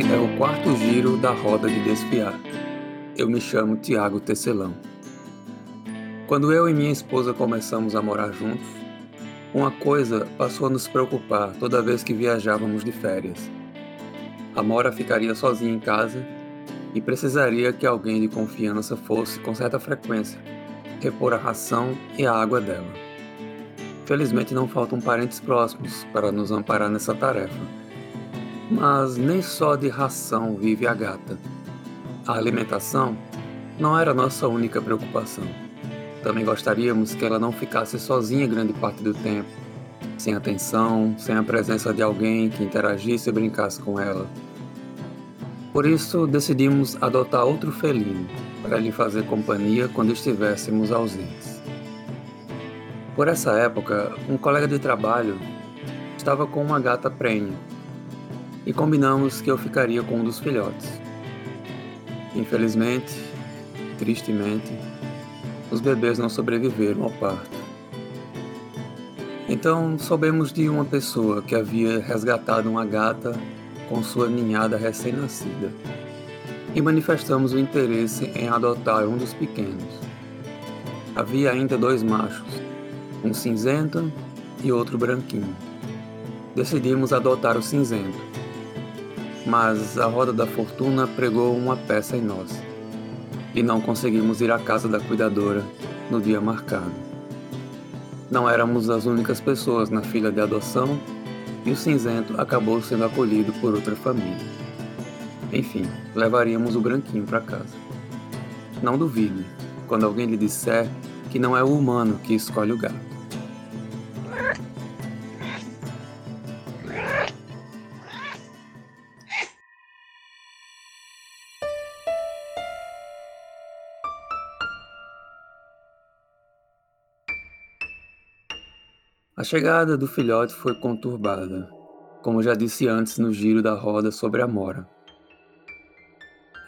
Este é o quarto giro da roda de desfiar. Eu me chamo Tiago Tecelão. Quando eu e minha esposa começamos a morar juntos, uma coisa passou a nos preocupar toda vez que viajávamos de férias. A Mora ficaria sozinha em casa e precisaria que alguém de confiança fosse, com certa frequência, repor a ração e a água dela. Felizmente não faltam parentes próximos para nos amparar nessa tarefa mas nem só de ração vive a gata. A alimentação não era nossa única preocupação. Também gostaríamos que ela não ficasse sozinha grande parte do tempo, sem atenção, sem a presença de alguém que interagisse e brincasse com ela. Por isso, decidimos adotar outro felino para lhe fazer companhia quando estivéssemos ausentes. Por essa época, um colega de trabalho estava com uma gata prenha e combinamos que eu ficaria com um dos filhotes. Infelizmente, tristemente, os bebês não sobreviveram ao parto. Então soubemos de uma pessoa que havia resgatado uma gata com sua ninhada recém-nascida e manifestamos o interesse em adotar um dos pequenos. Havia ainda dois machos, um cinzento e outro branquinho. Decidimos adotar o cinzento mas a roda da fortuna pregou uma peça em nós e não conseguimos ir à casa da cuidadora no dia marcado. Não éramos as únicas pessoas na fila de adoção e o cinzento acabou sendo acolhido por outra família. Enfim, levaríamos o branquinho para casa. Não duvide quando alguém lhe disser que não é o humano que escolhe o gato. A chegada do filhote foi conturbada, como já disse antes no giro da roda sobre a mora.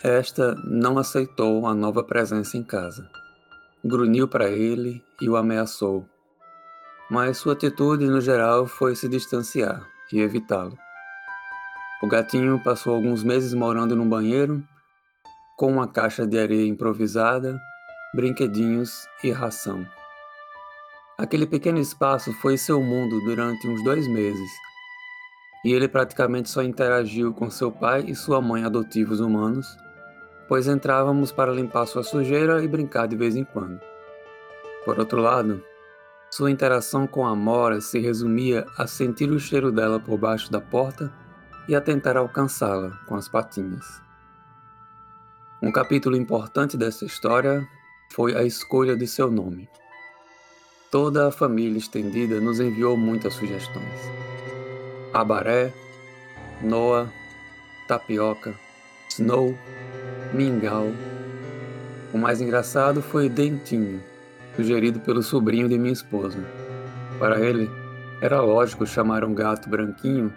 Esta não aceitou a nova presença em casa. Grunhiu para ele e o ameaçou. Mas sua atitude, no geral, foi se distanciar e evitá-lo. O gatinho passou alguns meses morando num banheiro, com uma caixa de areia improvisada, brinquedinhos e ração. Aquele pequeno espaço foi seu mundo durante uns dois meses, e ele praticamente só interagiu com seu pai e sua mãe adotivos humanos, pois entrávamos para limpar sua sujeira e brincar de vez em quando. Por outro lado, sua interação com a Mora se resumia a sentir o cheiro dela por baixo da porta e a tentar alcançá-la com as patinhas. Um capítulo importante dessa história foi a escolha de seu nome. Toda a família estendida nos enviou muitas sugestões. Abaré, Noah, Tapioca, Snow, Mingau. O mais engraçado foi Dentinho, sugerido pelo sobrinho de minha esposa. Para ele, era lógico chamar um gato branquinho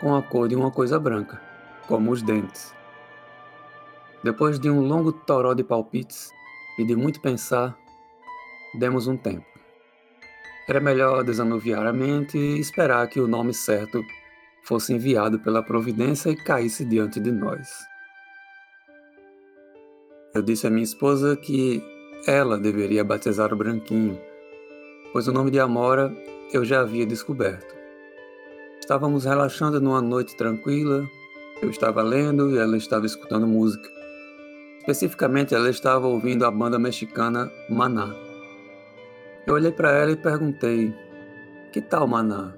com a cor de uma coisa branca, como os dentes. Depois de um longo toró de palpites e de muito pensar, demos um tempo. Era melhor desanuviar a mente e esperar que o nome certo fosse enviado pela providência e caísse diante de nós. Eu disse à minha esposa que ela deveria batizar o branquinho, pois o nome de Amora eu já havia descoberto. Estávamos relaxando numa noite tranquila, eu estava lendo e ela estava escutando música. Especificamente, ela estava ouvindo a banda mexicana Maná. Eu olhei para ela e perguntei: Que tal Maná?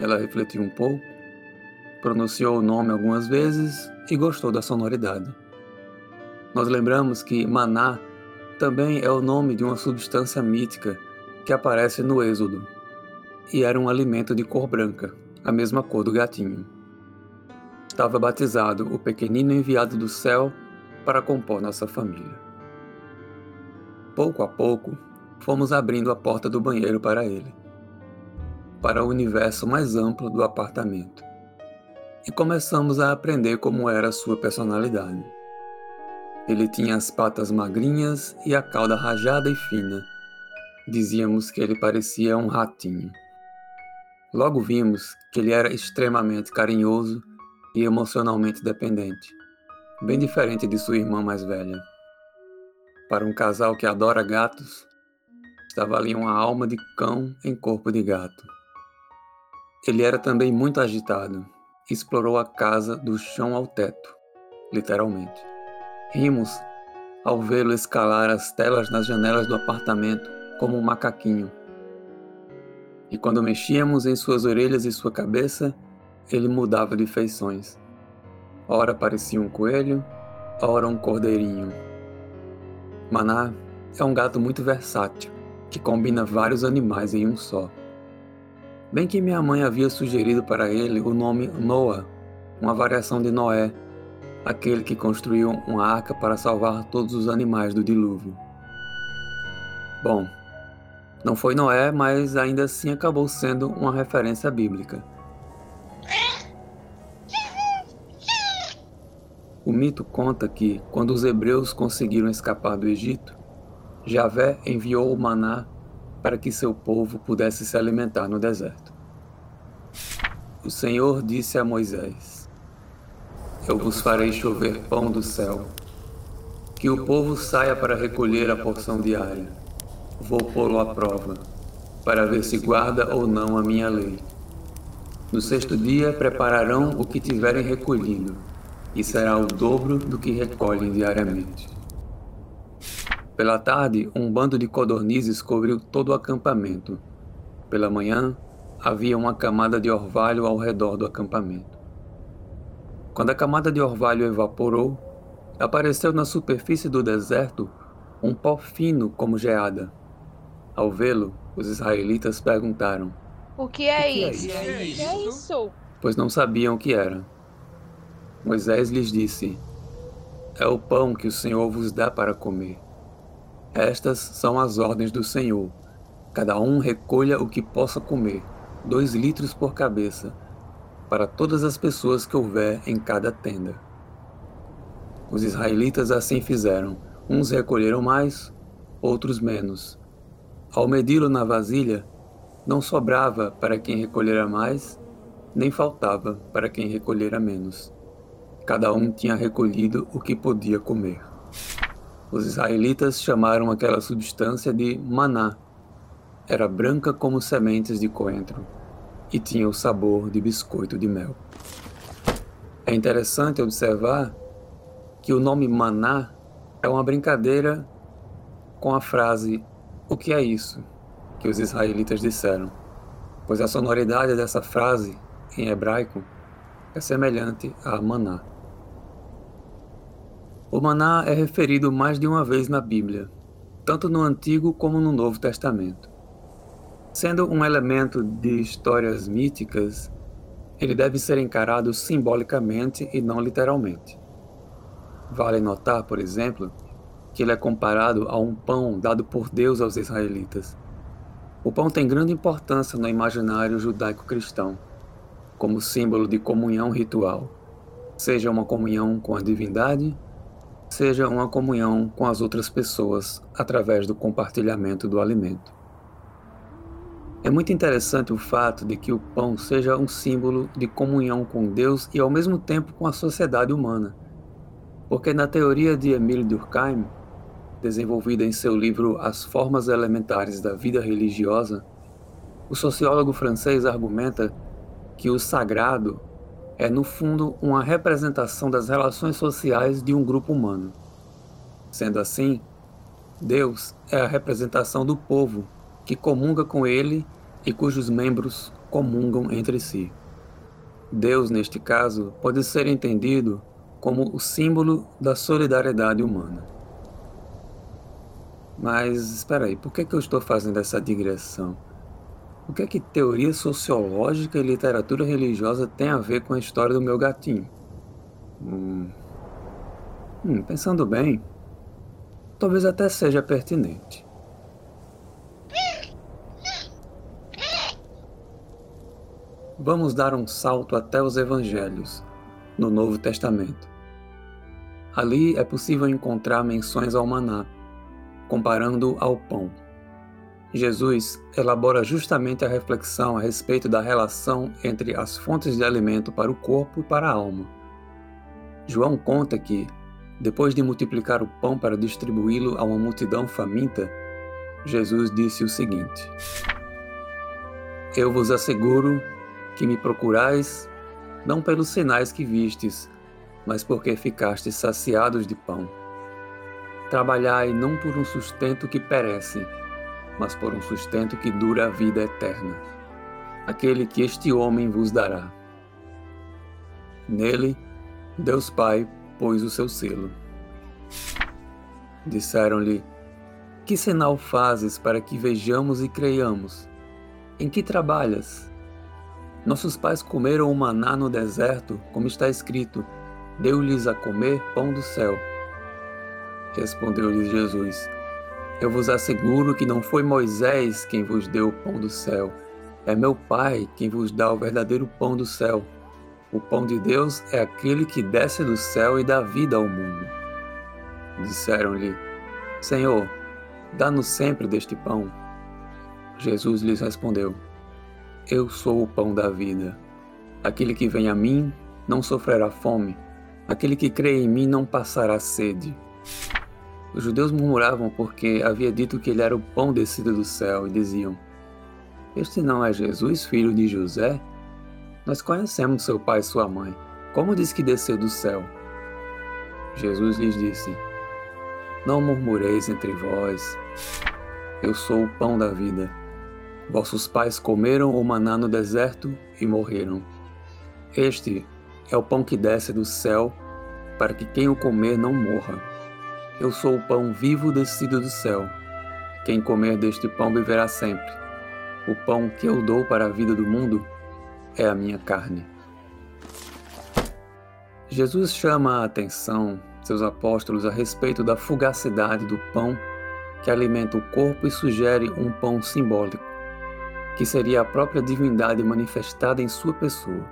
Ela refletiu um pouco, pronunciou o nome algumas vezes e gostou da sonoridade. Nós lembramos que Maná também é o nome de uma substância mítica que aparece no Êxodo e era um alimento de cor branca, a mesma cor do gatinho. Estava batizado o pequenino enviado do céu para compor nossa família. Pouco a pouco, fomos abrindo a porta do banheiro para ele, para o universo mais amplo do apartamento. E começamos a aprender como era sua personalidade. Ele tinha as patas magrinhas e a cauda rajada e fina. Dizíamos que ele parecia um ratinho. Logo vimos que ele era extremamente carinhoso e emocionalmente dependente, bem diferente de sua irmã mais velha. Para um casal que adora gatos, estava ali uma alma de cão em corpo de gato. Ele era também muito agitado explorou a casa do chão ao teto, literalmente. Rimos ao vê-lo escalar as telas nas janelas do apartamento como um macaquinho. E quando mexíamos em suas orelhas e sua cabeça, ele mudava de feições. Ora parecia um coelho, ora um cordeirinho. Maná é um gato muito versátil, que combina vários animais em um só. Bem que minha mãe havia sugerido para ele o nome Noah, uma variação de Noé, aquele que construiu uma arca para salvar todos os animais do dilúvio. Bom, não foi Noé, mas ainda assim acabou sendo uma referência bíblica. O mito conta que, quando os hebreus conseguiram escapar do Egito, Javé enviou o maná para que seu povo pudesse se alimentar no deserto. O Senhor disse a Moisés: Eu vos farei chover pão do céu, que o povo saia para recolher a porção diária. Vou pô-lo à prova, para ver se guarda ou não a minha lei. No sexto dia prepararão o que tiverem recolhido, e será o dobro do que recolhem diariamente. Pela tarde, um bando de codornizes cobriu todo o acampamento. Pela manhã, havia uma camada de orvalho ao redor do acampamento. Quando a camada de orvalho evaporou, apareceu na superfície do deserto um pó fino como geada. Ao vê-lo, os israelitas perguntaram: O que é, o que isso? É isso? Que é isso? Pois não sabiam o que era. Moisés lhes disse: É o pão que o Senhor vos dá para comer. Estas são as ordens do Senhor. Cada um recolha o que possa comer, dois litros por cabeça, para todas as pessoas que houver em cada tenda. Os israelitas assim fizeram. Uns recolheram mais, outros menos. Ao medi-lo na vasilha, não sobrava para quem recolhera mais, nem faltava para quem recolhera menos. Cada um tinha recolhido o que podia comer. Os israelitas chamaram aquela substância de maná. Era branca como sementes de coentro e tinha o sabor de biscoito de mel. É interessante observar que o nome maná é uma brincadeira com a frase o que é isso que os israelitas disseram, pois a sonoridade dessa frase em hebraico é semelhante a maná. O maná é referido mais de uma vez na Bíblia, tanto no Antigo como no Novo Testamento. Sendo um elemento de histórias míticas, ele deve ser encarado simbolicamente e não literalmente. Vale notar, por exemplo, que ele é comparado a um pão dado por Deus aos israelitas. O pão tem grande importância no imaginário judaico-cristão, como símbolo de comunhão ritual, seja uma comunhão com a divindade seja uma comunhão com as outras pessoas através do compartilhamento do alimento. É muito interessante o fato de que o pão seja um símbolo de comunhão com Deus e ao mesmo tempo com a sociedade humana. Porque na teoria de Emile Durkheim, desenvolvida em seu livro As Formas Elementares da Vida Religiosa, o sociólogo francês argumenta que o sagrado é, no fundo, uma representação das relações sociais de um grupo humano. Sendo assim, Deus é a representação do povo que comunga com ele e cujos membros comungam entre si. Deus, neste caso, pode ser entendido como o símbolo da solidariedade humana. Mas espera aí, por que, que eu estou fazendo essa digressão? O que é que teoria sociológica e literatura religiosa tem a ver com a história do meu gatinho? Hum, hum, pensando bem, talvez até seja pertinente. Vamos dar um salto até os evangelhos, no Novo Testamento. Ali é possível encontrar menções ao maná, comparando ao pão. Jesus elabora justamente a reflexão a respeito da relação entre as fontes de alimento para o corpo e para a alma. João conta que, depois de multiplicar o pão para distribuí-lo a uma multidão faminta, Jesus disse o seguinte: Eu vos asseguro que me procurais não pelos sinais que vistes, mas porque ficastes saciados de pão. Trabalhai não por um sustento que perece, mas por um sustento que dura a vida eterna, aquele que este homem vos dará. Nele, Deus Pai pôs o seu selo. Disseram-lhe: Que sinal fazes para que vejamos e creiamos? Em que trabalhas? Nossos pais comeram o maná no deserto, como está escrito: Deu-lhes a comer pão do céu. Respondeu-lhes Jesus: eu vos asseguro que não foi Moisés quem vos deu o pão do céu, é meu Pai quem vos dá o verdadeiro pão do céu. O pão de Deus é aquele que desce do céu e dá vida ao mundo. Disseram-lhe: Senhor, dá-nos sempre deste pão. Jesus lhes respondeu: Eu sou o pão da vida. Aquele que vem a mim não sofrerá fome, aquele que crê em mim não passará sede. Os judeus murmuravam porque havia dito que ele era o pão descido do céu e diziam: Este não é Jesus, filho de José? Nós conhecemos seu pai e sua mãe. Como diz que desceu do céu? Jesus lhes disse: Não murmureis entre vós. Eu sou o pão da vida. Vossos pais comeram o maná no deserto e morreram. Este é o pão que desce do céu, para que quem o comer não morra. Eu sou o pão vivo descido do céu. Quem comer deste pão viverá sempre. O pão que eu dou para a vida do mundo é a minha carne. Jesus chama a atenção seus apóstolos a respeito da fugacidade do pão que alimenta o corpo e sugere um pão simbólico, que seria a própria divindade manifestada em sua pessoa.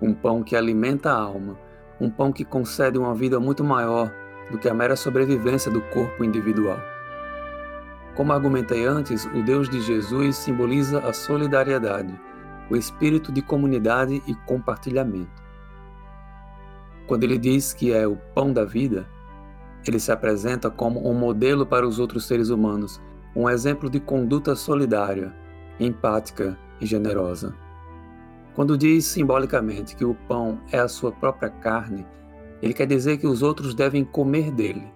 Um pão que alimenta a alma, um pão que concede uma vida muito maior do que a mera sobrevivência do corpo individual. Como argumentei antes, o Deus de Jesus simboliza a solidariedade, o espírito de comunidade e compartilhamento. Quando ele diz que é o pão da vida, ele se apresenta como um modelo para os outros seres humanos, um exemplo de conduta solidária, empática e generosa. Quando diz simbolicamente que o pão é a sua própria carne, ele quer dizer que os outros devem comer dele,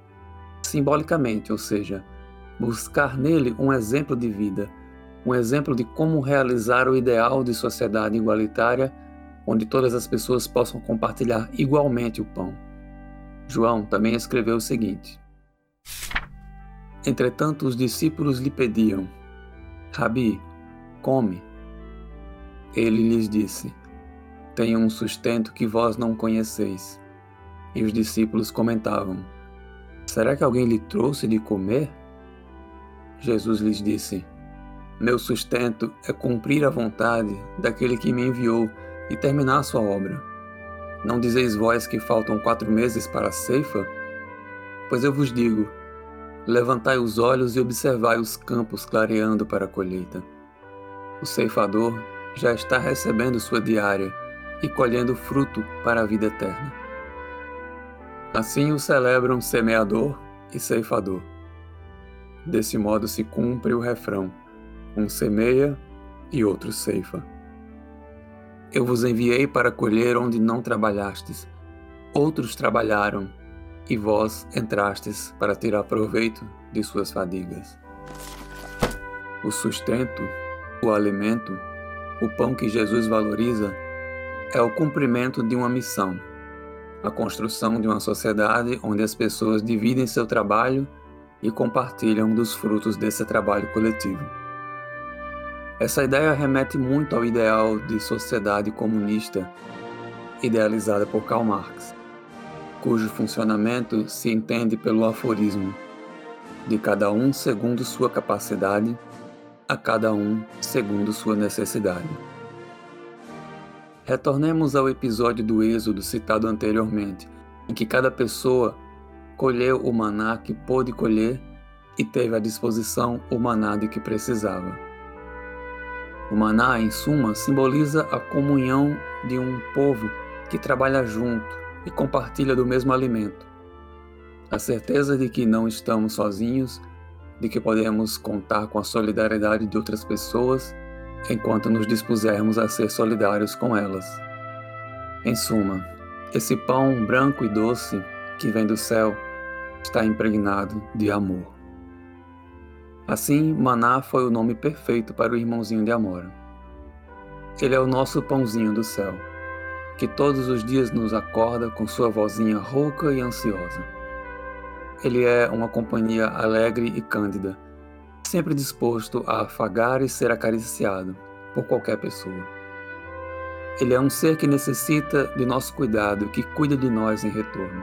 simbolicamente, ou seja, buscar nele um exemplo de vida, um exemplo de como realizar o ideal de sociedade igualitária, onde todas as pessoas possam compartilhar igualmente o pão. João também escreveu o seguinte: Entretanto, os discípulos lhe pediam: Rabi, come. Ele lhes disse: Tenho um sustento que vós não conheceis. E os discípulos comentavam: Será que alguém lhe trouxe de comer? Jesus lhes disse: Meu sustento é cumprir a vontade daquele que me enviou e terminar a sua obra. Não dizeis vós que faltam quatro meses para a ceifa? Pois eu vos digo: levantai os olhos e observai os campos clareando para a colheita. O ceifador já está recebendo sua diária e colhendo fruto para a vida eterna. Assim o celebram semeador e ceifador. Desse modo se cumpre o refrão: um semeia e outro ceifa. Eu vos enviei para colher onde não trabalhastes. Outros trabalharam, e vós entrastes para tirar proveito de suas fadigas. O sustento, o alimento, o pão que Jesus valoriza é o cumprimento de uma missão a construção de uma sociedade onde as pessoas dividem seu trabalho e compartilham dos frutos desse trabalho coletivo. Essa ideia remete muito ao ideal de sociedade comunista idealizada por Karl Marx, cujo funcionamento se entende pelo aforismo de cada um segundo sua capacidade, a cada um segundo sua necessidade. Retornemos ao episódio do Êxodo citado anteriormente, em que cada pessoa colheu o maná que pôde colher e teve à disposição o maná de que precisava. O maná, em suma, simboliza a comunhão de um povo que trabalha junto e compartilha do mesmo alimento. A certeza de que não estamos sozinhos, de que podemos contar com a solidariedade de outras pessoas enquanto nos dispusermos a ser solidários com elas. Em suma, esse pão branco e doce que vem do céu está impregnado de amor. Assim, Maná foi o nome perfeito para o irmãozinho de Amora. Ele é o nosso pãozinho do céu, que todos os dias nos acorda com sua vozinha rouca e ansiosa. Ele é uma companhia alegre e cândida, sempre disposto a afagar e ser acariciado por qualquer pessoa. Ele é um ser que necessita de nosso cuidado, que cuida de nós em retorno.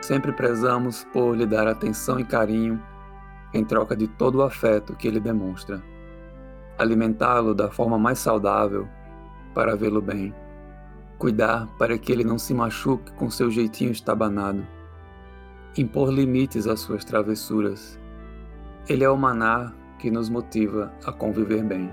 Sempre prezamos por lhe dar atenção e carinho em troca de todo o afeto que ele demonstra. Alimentá-lo da forma mais saudável para vê-lo bem. Cuidar para que ele não se machuque com seu jeitinho estabanado. Impor limites às suas travessuras. Ele é o maná que nos motiva a conviver bem.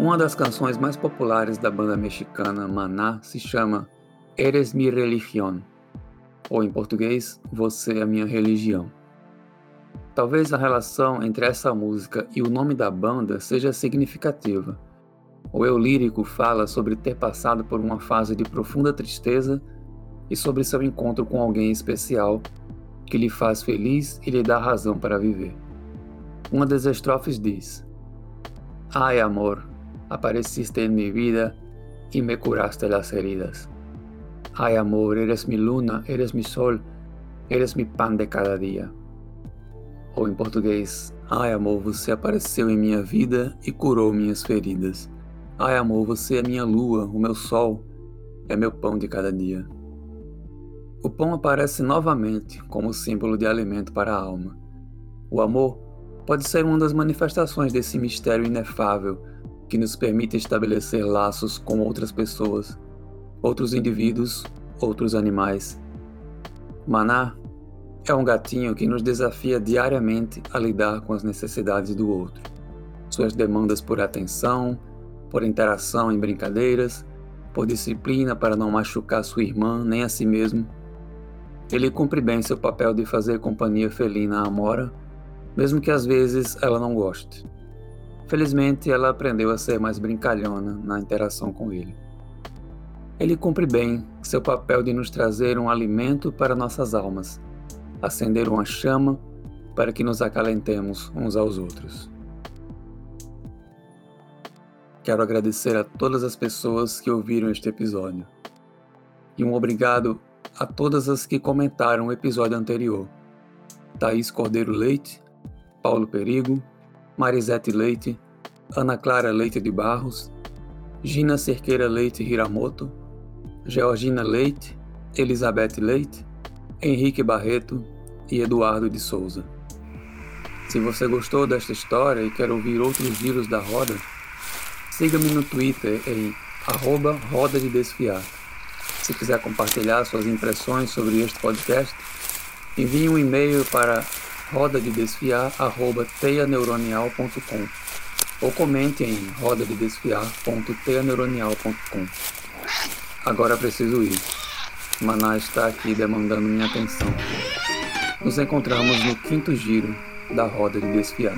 Uma das canções mais populares da banda mexicana Maná se chama Eres mi religión, ou em português, Você é minha religião. Talvez a relação entre essa música e o nome da banda seja significativa. O eu lírico fala sobre ter passado por uma fase de profunda tristeza e sobre seu encontro com alguém especial que lhe faz feliz e lhe dá razão para viver. Uma das estrofes diz: Ai, amor, apareciste en mi vida y me curaste las heridas. Ay amor, eres mi luna, eres mi sol, eres mi pan de cada dia. Ou em português, ai amor, você apareceu em minha vida e curou minhas feridas. Ai amor, você é minha lua, o meu sol, é meu pão de cada dia. O pão aparece novamente como símbolo de alimento para a alma. O amor pode ser uma das manifestações desse mistério inefável que nos permite estabelecer laços com outras pessoas, outros indivíduos, outros animais. Maná é um gatinho que nos desafia diariamente a lidar com as necessidades do outro, suas demandas por atenção, por interação em brincadeiras, por disciplina para não machucar sua irmã nem a si mesmo. Ele cumpre bem seu papel de fazer companhia felina à Amora, mesmo que às vezes ela não goste. Felizmente, ela aprendeu a ser mais brincalhona na interação com ele. Ele cumpre bem seu papel de nos trazer um alimento para nossas almas, acender uma chama para que nos acalentemos uns aos outros. Quero agradecer a todas as pessoas que ouviram este episódio. E um obrigado a todas as que comentaram o episódio anterior. Thaís Cordeiro Leite, Paulo Perigo, Marisete Leite, Ana Clara Leite de Barros, Gina Cerqueira Leite Hiramoto, Georgina Leite, Elizabeth Leite, Henrique Barreto e Eduardo de Souza. Se você gostou desta história e quer ouvir outros giros da roda, siga-me no Twitter em arroba Roda de Desfiar. Se quiser compartilhar suas impressões sobre este podcast, envie um e-mail para rodadedesfiar.teianeuronial.com ou comente em rodadedesfiar.teaneuronial.com. Agora preciso ir. Maná está aqui demandando minha atenção. Nos encontramos no quinto giro da Roda de Desfiar.